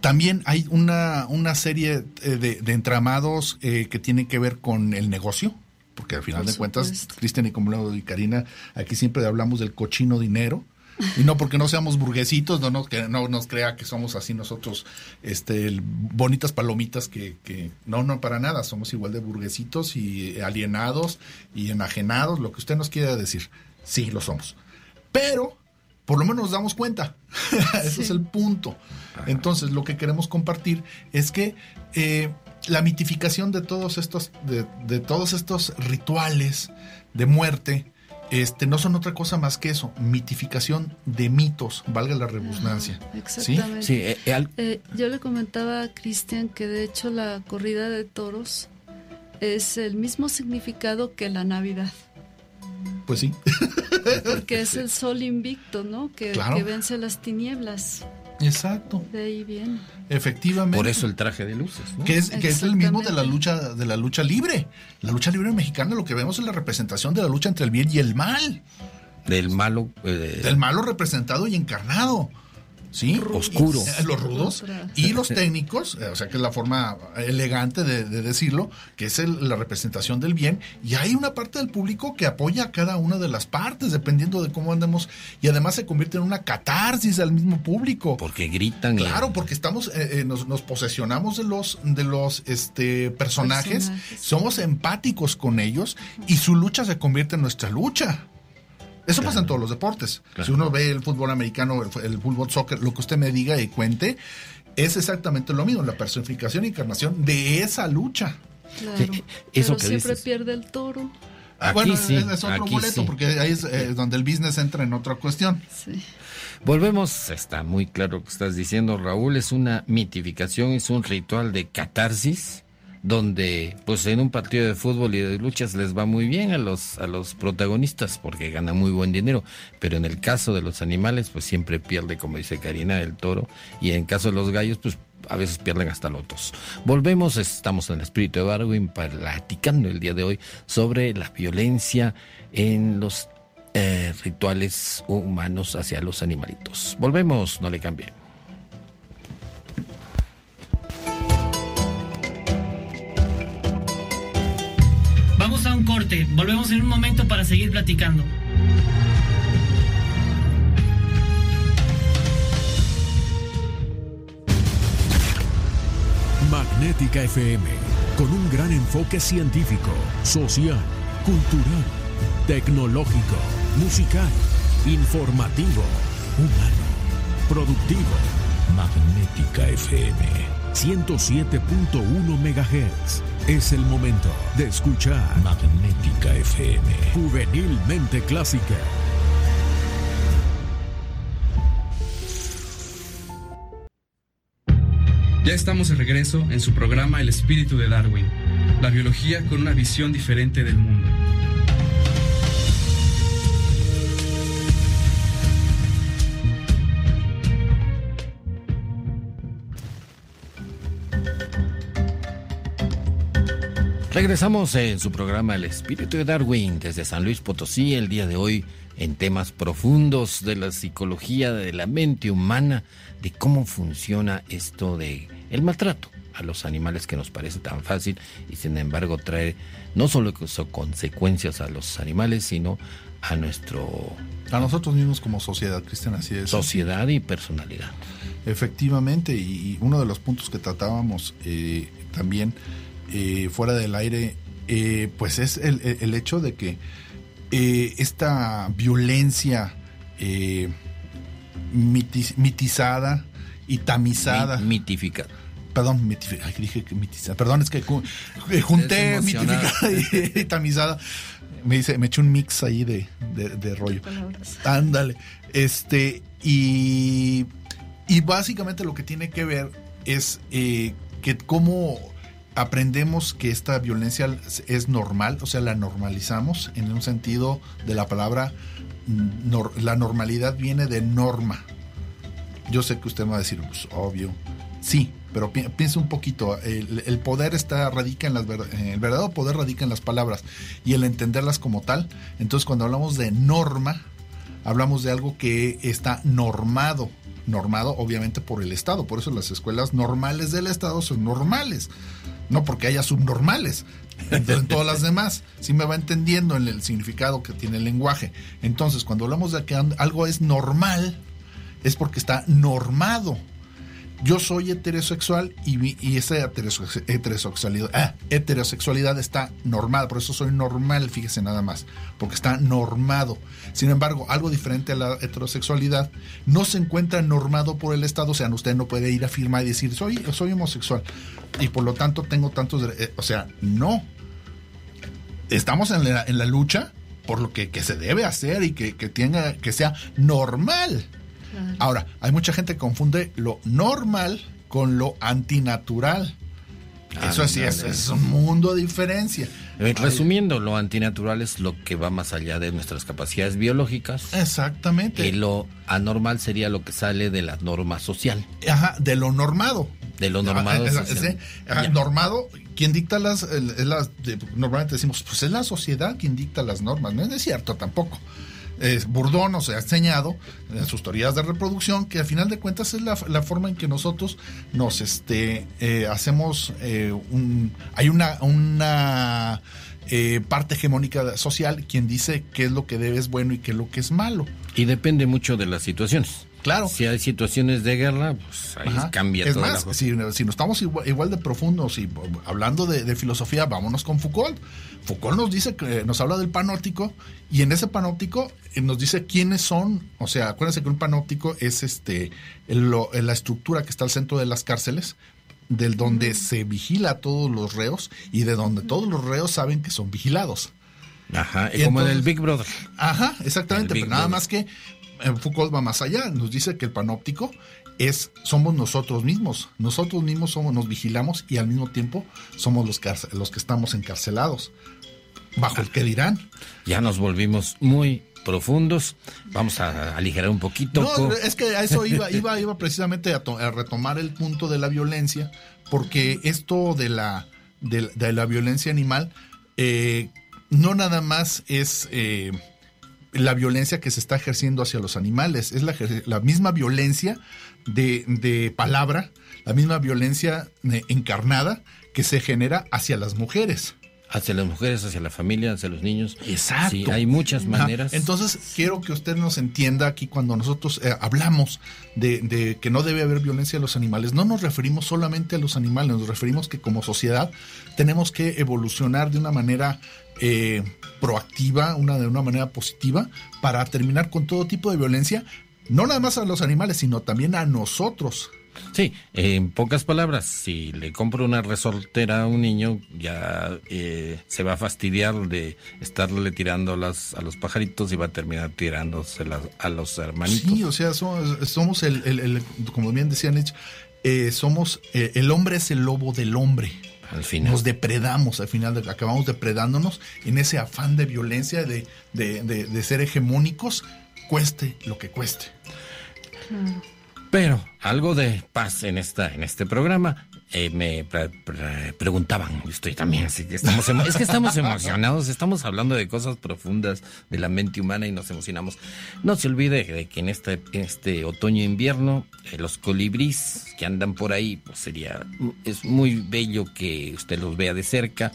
también hay una, una serie eh, de, entramados eh, que tienen que ver con el negocio, porque al final de cuentas, Cristian y como y Karina, aquí siempre hablamos del cochino dinero. Y no porque no seamos burguesitos, no nos, que no nos crea que somos así nosotros, este, bonitas palomitas que, que, no, no para nada, somos igual de burguesitos y alienados y enajenados, lo que usted nos quiera decir. Sí, lo somos. Pero por lo menos nos damos cuenta. Ese es el punto. Entonces, lo que queremos compartir es que eh, la mitificación de todos estos, de, todos estos rituales de muerte, este, no son otra cosa más que eso, mitificación de mitos, valga la redundancia. exactamente. ¿Sí? Eh, eh, yo le comentaba a Cristian que de hecho la corrida de toros es el mismo significado que la Navidad. Pues sí. Porque es el sol invicto, ¿no? Que, vence las tinieblas. Exacto. De ahí viene. Efectivamente. Por eso el traje de luces, ¿no? Que es, que es el mismo de la lucha de la lucha libre. La lucha libre mexicana lo que vemos es la representación de la lucha entre el bien y el mal. Del malo. Eh, Del malo representado y encarnado. ¿Sí? Oscuro. Eh, los rudos y los técnicos, eh, o sea que es la forma elegante de, decirlo, que es la representación del bien, y hay una parte del público que apoya a cada una de las partes, dependiendo de cómo andemos, y además se convierte en una catarsis al mismo público. Porque gritan. Claro, porque estamos, eh, nos, posesionamos de los, de los este, personajes, somos empáticos con ellos, y su lucha se convierte en nuestra lucha. Eso pasa en todos los deportes. Si uno ve el fútbol americano, el, fútbol soccer, lo que usted me diga y cuente, es exactamente lo mismo, la personificación y encarnación de esa lucha. Claro. eso Pero siempre pierde el toro. Ah, bueno, es, otro boleto, porque ahí es eh, donde el business entra en otra cuestión. Sí. Volvemos, está muy claro lo que estás diciendo, Raúl, es una mitificación, es un ritual de catarsis donde pues en un partido de fútbol y de luchas les va muy bien a los a los protagonistas porque ganan muy buen dinero, pero en el caso de los animales pues siempre pierde como dice Karina el toro y en caso de los gallos pues a veces pierden hasta lotos. Volvemos, estamos en el espíritu de Darwin platicando el día de hoy sobre la violencia en los eh, rituales humanos hacia los animalitos. Volvemos, no le cambien. Corte, volvemos en un momento para seguir platicando. Magnética FM, con un gran enfoque científico, social, cultural, tecnológico, musical, informativo, humano, productivo. Magnética FM, 107.1 MHz. Es el momento de escuchar Magnética FM, juvenilmente clásica. Ya estamos de regreso en su programa El espíritu de Darwin, la biología con una visión diferente del mundo. Regresamos en su programa El espíritu de Darwin desde San Luis Potosí el día de hoy en temas profundos de la psicología de la mente humana, de cómo funciona esto de el maltrato a los animales que nos parece tan fácil y sin embargo trae no solo consecuencias a los animales, sino a nuestro a nosotros mismos como sociedad, Cristian, así es. Sociedad y personalidad. Efectivamente, y uno de los puntos que tratábamos eh, también eh, fuera del aire, eh, pues es el, el, hecho de que eh, esta violencia eh, mitis, mitizada y tamizada. mitificada. Perdón, mitificada. Dije que mitizada. Perdón, es que junté mitificada y, y, tamizada. Me dice, me eché un mix ahí de, de, de rollo. Ándale. Este, y, y básicamente lo que tiene que ver es eh, que cómo aprendemos que esta violencia es normal, o sea, la normalizamos en un sentido de la palabra, nor, la normalidad viene de norma. Yo sé que usted va a decir, pues obvio, sí, pero pi piensa un poquito, el, poder está, radica en las, el verdadero poder radica en las palabras y el entenderlas como tal. Entonces cuando hablamos de norma, hablamos de algo que está normado, normado obviamente por el Estado, por eso las escuelas normales del Estado son normales no porque haya subnormales en todas las demás. Si me va entendiendo en el significado que tiene el lenguaje. Entonces, cuando hablamos de que algo es normal, es porque está normado. Yo soy heterosexual y, y esa heterosexualidad, ah, heterosexualidad está normada, por eso soy normal, fíjese nada más, porque está normado. Sin embargo, algo diferente a la heterosexualidad no se encuentra normado por el Estado, o sea, usted no puede ir a firmar y decir, soy, soy homosexual y por lo tanto tengo tantos derechos. O sea, no. Estamos en la, en la lucha por lo que, que, se debe hacer y que, que, tenga, que sea normal. Claro. Ahora, hay mucha gente que confunde lo normal con lo antinatural. Ah, Eso así es, es, un mundo de diferencia. Resumiendo, lo antinatural es lo que va más allá de nuestras capacidades biológicas. Exactamente. Y lo anormal sería lo que sale de la norma social. Ajá, de lo normado. De lo normado. Ajá, ese, ajá, normado, quien dicta las, las de, normalmente decimos, pues es la sociedad quien dicta las normas. No es cierto tampoco. Eh, Bourdon nos ha enseñado en sus teorías de reproducción que al final de cuentas es la, la forma en que nosotros nos este, eh, hacemos eh, un... Hay una, una eh, parte hegemónica social quien dice qué es lo que debe es bueno y qué es lo que es malo. Y depende mucho de las situaciones. Claro. Si hay situaciones de guerra, pues ahí Ajá. cambia es toda más, la si, si no estamos igual, igual, de profundos y hablando de, de, filosofía, vámonos con Foucault. Foucault nos dice que nos habla del panóptico y en ese panóptico nos dice quiénes son, o sea, acuérdense que un panóptico es este el, lo, la estructura que está al centro de las cárceles, del donde se vigila a todos los reos y de donde todos los reos saben que son vigilados. Ajá, y como entonces, en el Big Brother. Ajá, exactamente, pero nada más que Foucault va más allá, nos dice que el panóptico es somos nosotros mismos, nosotros mismos somos nos vigilamos y al mismo tiempo somos los que los que estamos encarcelados. Bajo el que dirán. Ya nos volvimos muy profundos. Vamos a aligerar un poquito. No, es que a eso iba, iba, iba precisamente a, a, retomar el punto de la violencia, porque esto de la, de, de la violencia animal eh, no nada más es eh, la violencia que se está ejerciendo hacia los animales. Es la, misma violencia de, de, palabra, la misma violencia eh, encarnada que se genera hacia las mujeres. Hacia las mujeres, hacia la familia, hacia los niños. Exacto. Sí, hay muchas maneras. Entonces, quiero que usted nos entienda aquí cuando nosotros eh, hablamos de, de, que no debe haber violencia a los animales. No nos referimos solamente a los animales, nos referimos que como sociedad tenemos que evolucionar de una manera eh, proactiva, una, de una manera positiva, para terminar con todo tipo de violencia, no nada más a los animales, sino también a nosotros. Sí, en pocas palabras, si le compro una resortera a un niño, ya eh, se va a fastidiar de estarle tirando las, a los pajaritos y va a terminar tirándose a los hermanitos. Sí, o sea, somos, somos el, el, el, como bien decía Nietzsche, eh, somos, eh, el hombre es el lobo del hombre. Al final. Nos depredamos, al final de, acabamos depredándonos en ese afán de violencia, de, de, de, de ser hegemónicos, cueste lo que cueste. Claro. Pero algo de paz en esta en este programa. Eh, me pre pre preguntaban, estoy también así que estamos es que estamos emocionados, estamos hablando de cosas profundas de la mente humana y nos emocionamos. No se olvide de que en este este otoño invierno eh, los colibríes que andan por ahí, pues sería es muy bello que usted los vea de cerca.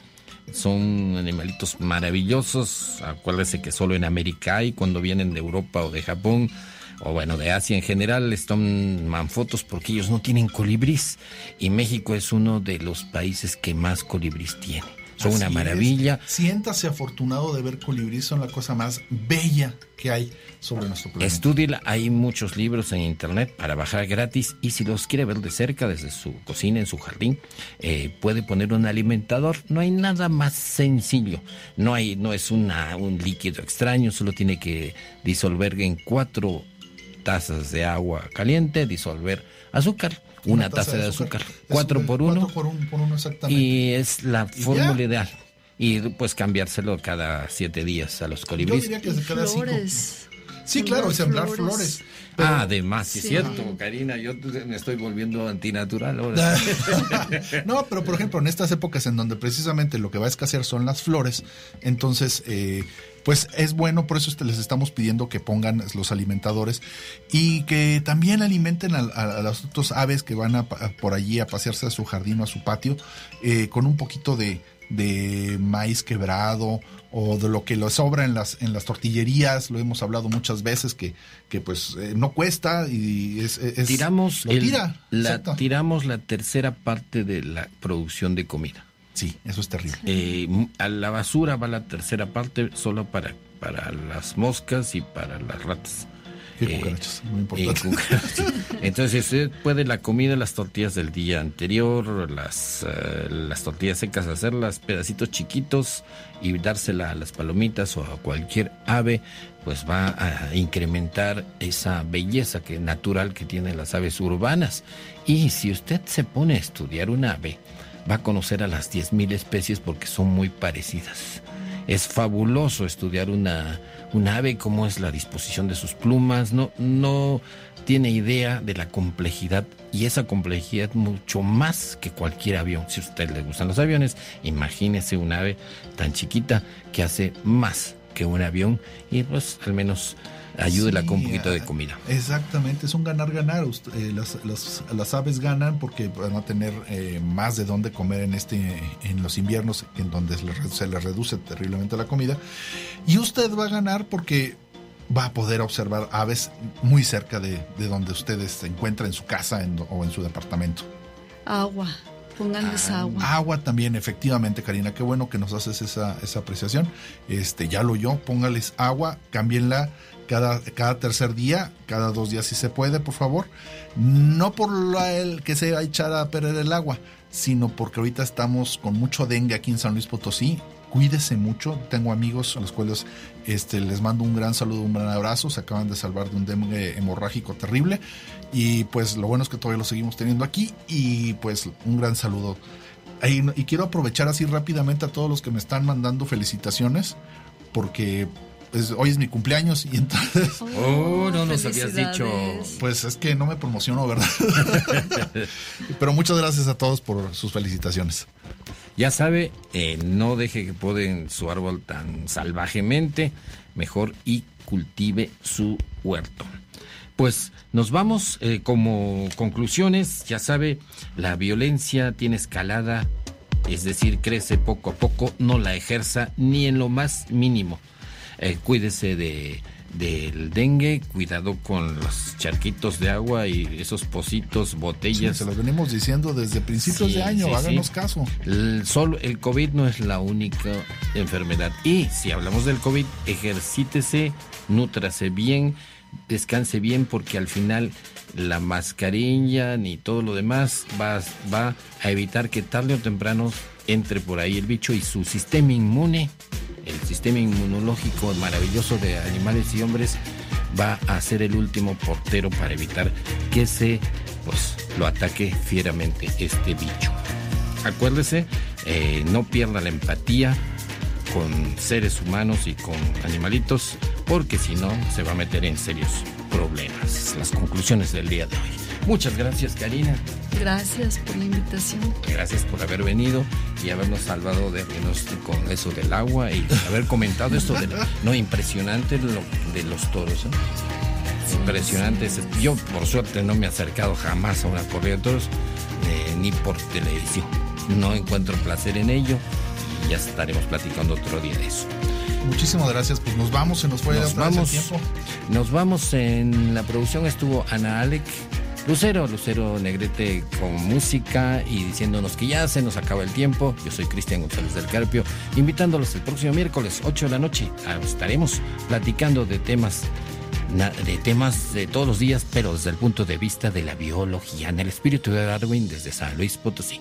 Son animalitos maravillosos. Acuérdese que solo en América hay cuando vienen de Europa o de Japón o bueno, de Asia en general, les toman fotos porque ellos no tienen colibrís. Y México es uno de los países que más colibrís tiene. Son Así una maravilla. Es. Siéntase afortunado de ver colibrís, son la cosa más bella que hay sobre nuestro planeta. Estúdiela, hay muchos libros en internet para bajar gratis y si los quiere ver de cerca desde su cocina, en su jardín, eh, puede poner un alimentador. No hay nada más sencillo. No hay, no es una, un líquido extraño, solo tiene que disolver en cuatro tazas de agua caliente, disolver azúcar, una, una taza, taza, de azúcar, azúcar. cuatro por uno, cuatro por, un, por uno exactamente. y es la fórmula ideal. Y pues cambiárselo cada siete días a los colibríes. Yo diría que cada flores. cinco. Sí, claro, y sembrar flores. Pero, ah, además, sí, es cierto, Karina, yo me estoy volviendo antinatural ahora. no, pero por ejemplo, en estas épocas en donde precisamente lo que va a escasear son las flores, entonces, eh, pues es bueno, por eso les estamos pidiendo que pongan los alimentadores y que también alimenten a, a, a las otras aves que van a, por allí a pasearse a su jardín o a su patio eh, con un poquito de, de maíz quebrado o de lo que les sobra en las en las tortillerías. Lo hemos hablado muchas veces que, que pues eh, no cuesta y es, es tiramos lo el, tira, la tiramos la tercera parte de la producción de comida sí eso es terrible eh, a la basura va la tercera parte solo para para las moscas y para las ratas Qué cucarachas, muy importante. Eh, cucarachas. Entonces, usted puede la comida, las tortillas del día anterior, las, uh, las tortillas secas, hacerlas pedacitos chiquitos y dársela a las palomitas o a cualquier ave, pues va a incrementar esa belleza que, natural que tienen las aves urbanas. Y si usted se pone a estudiar un ave, va a conocer a las 10.000 especies porque son muy parecidas. Es fabuloso estudiar una, un ave, cómo es la disposición de sus plumas, no, no tiene idea de la complejidad y esa complejidad mucho más que cualquier avión. Si a usted le gustan los aviones, imagínese un ave tan chiquita que hace más que un avión y pues al menos ayúdela sí, con un poquito de comida. Exactamente, es un ganar-ganar. Eh, las, las, las, aves ganan porque van a tener eh, más de dónde comer en, este, en los inviernos, en donde se les, se les reduce terriblemente la comida. Y usted va a ganar porque va a poder observar aves muy cerca de, de donde ustedes se encuentran en su casa en, o en su departamento. Agua. Pónganles ah, agua. Agua también, efectivamente, Karina. Qué bueno que nos haces esa, esa apreciación. Este, ya lo yo, póngales agua, cámbienla cada, cada tercer día, cada dos días si se puede, por favor. No por la, el que se va a echar a perder el agua, sino porque ahorita estamos con mucho dengue aquí en San Luis Potosí. Cuídese mucho. Tengo amigos a los cuales este, les mando un gran saludo, un gran abrazo. Se acaban de salvar de un dengue hemorrágico terrible. Y pues lo bueno es que todavía lo seguimos teniendo aquí. Y pues un gran saludo. Y quiero aprovechar así rápidamente a todos los que me están mandando felicitaciones. Porque pues, hoy es mi cumpleaños y entonces... Oh, no nos habías dicho. Pues es que no me promociono, ¿verdad? Pero muchas gracias a todos por sus felicitaciones. Ya sabe, eh, no deje que poden su árbol tan salvajemente, mejor y cultive su huerto. Pues nos vamos eh, como conclusiones, ya sabe, la violencia tiene escalada, es decir, crece poco a poco, no la ejerza ni en lo más mínimo. Eh, cuídese de, del dengue, cuidado con los charquitos de agua y esos pocitos, botellas. se lo venimos diciendo desde principios de año, háganos caso. El, solo el COVID no es la única enfermedad. Y si hablamos del COVID, ejercítese, nútrase bien descanse bien porque al final la mascarilla ni todo lo demás va, va a evitar que tarde o temprano entre por ahí el bicho y su sistema inmune, el sistema inmunológico maravilloso de animales y hombres va a ser el último portero para evitar que se pues lo ataque fieramente este bicho. Acuérdese, eh, no pierda la empatía con seres humanos y con animalitos porque si no se va a meter en serios problemas. Las conclusiones del día de hoy. Muchas gracias, Karina. Gracias por la invitación. Gracias por haber venido y habernos salvado de con eso del agua y haber comentado esto de no impresionante lo de los toros. ¿eh? Impresionante. Yo por suerte no me he acercado jamás a una corrida de toros eh, ni por televisión. No encuentro placer en ello y ya estaremos platicando otro día de eso. Muchísimas gracias. Pues nos vamos, se nos fue nos vamos, tiempo. Nos vamos en la producción estuvo Ana Alec. Lucero, Lucero Negrete con música y diciéndonos que ya se nos acaba el tiempo. Yo soy Cristian González del Carpio, invitándolos el próximo miércoles, 8 de la noche. Ah, estaremos platicando de temas de temas de todos los días, pero desde el punto de vista de la biología, en el espíritu de Darwin desde San Luis Potosí.